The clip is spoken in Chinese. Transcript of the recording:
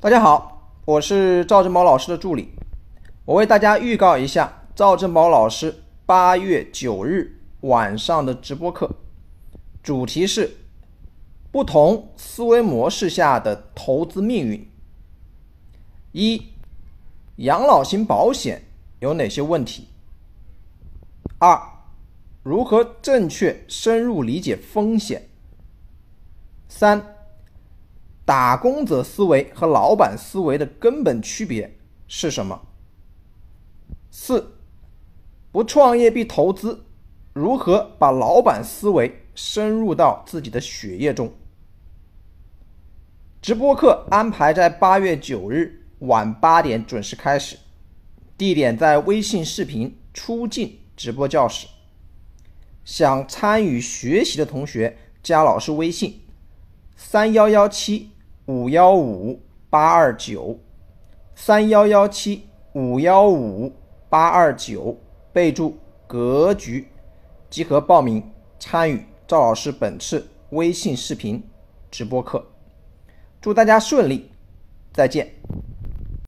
大家好，我是赵正宝老师的助理。我为大家预告一下赵正宝老师八月九日晚上的直播课，主题是不同思维模式下的投资命运。一、养老型保险有哪些问题？二、如何正确深入理解风险？三。打工者思维和老板思维的根本区别是什么？四，不创业必投资，如何把老板思维深入到自己的血液中？直播课安排在八月九日晚八点准时开始，地点在微信视频出镜直播教室。想参与学习的同学加老师微信：三幺幺七。五幺五八二九三幺幺七五幺五八二九，备注格局，集合报名参与赵老师本次微信视频直播课。祝大家顺利，再见。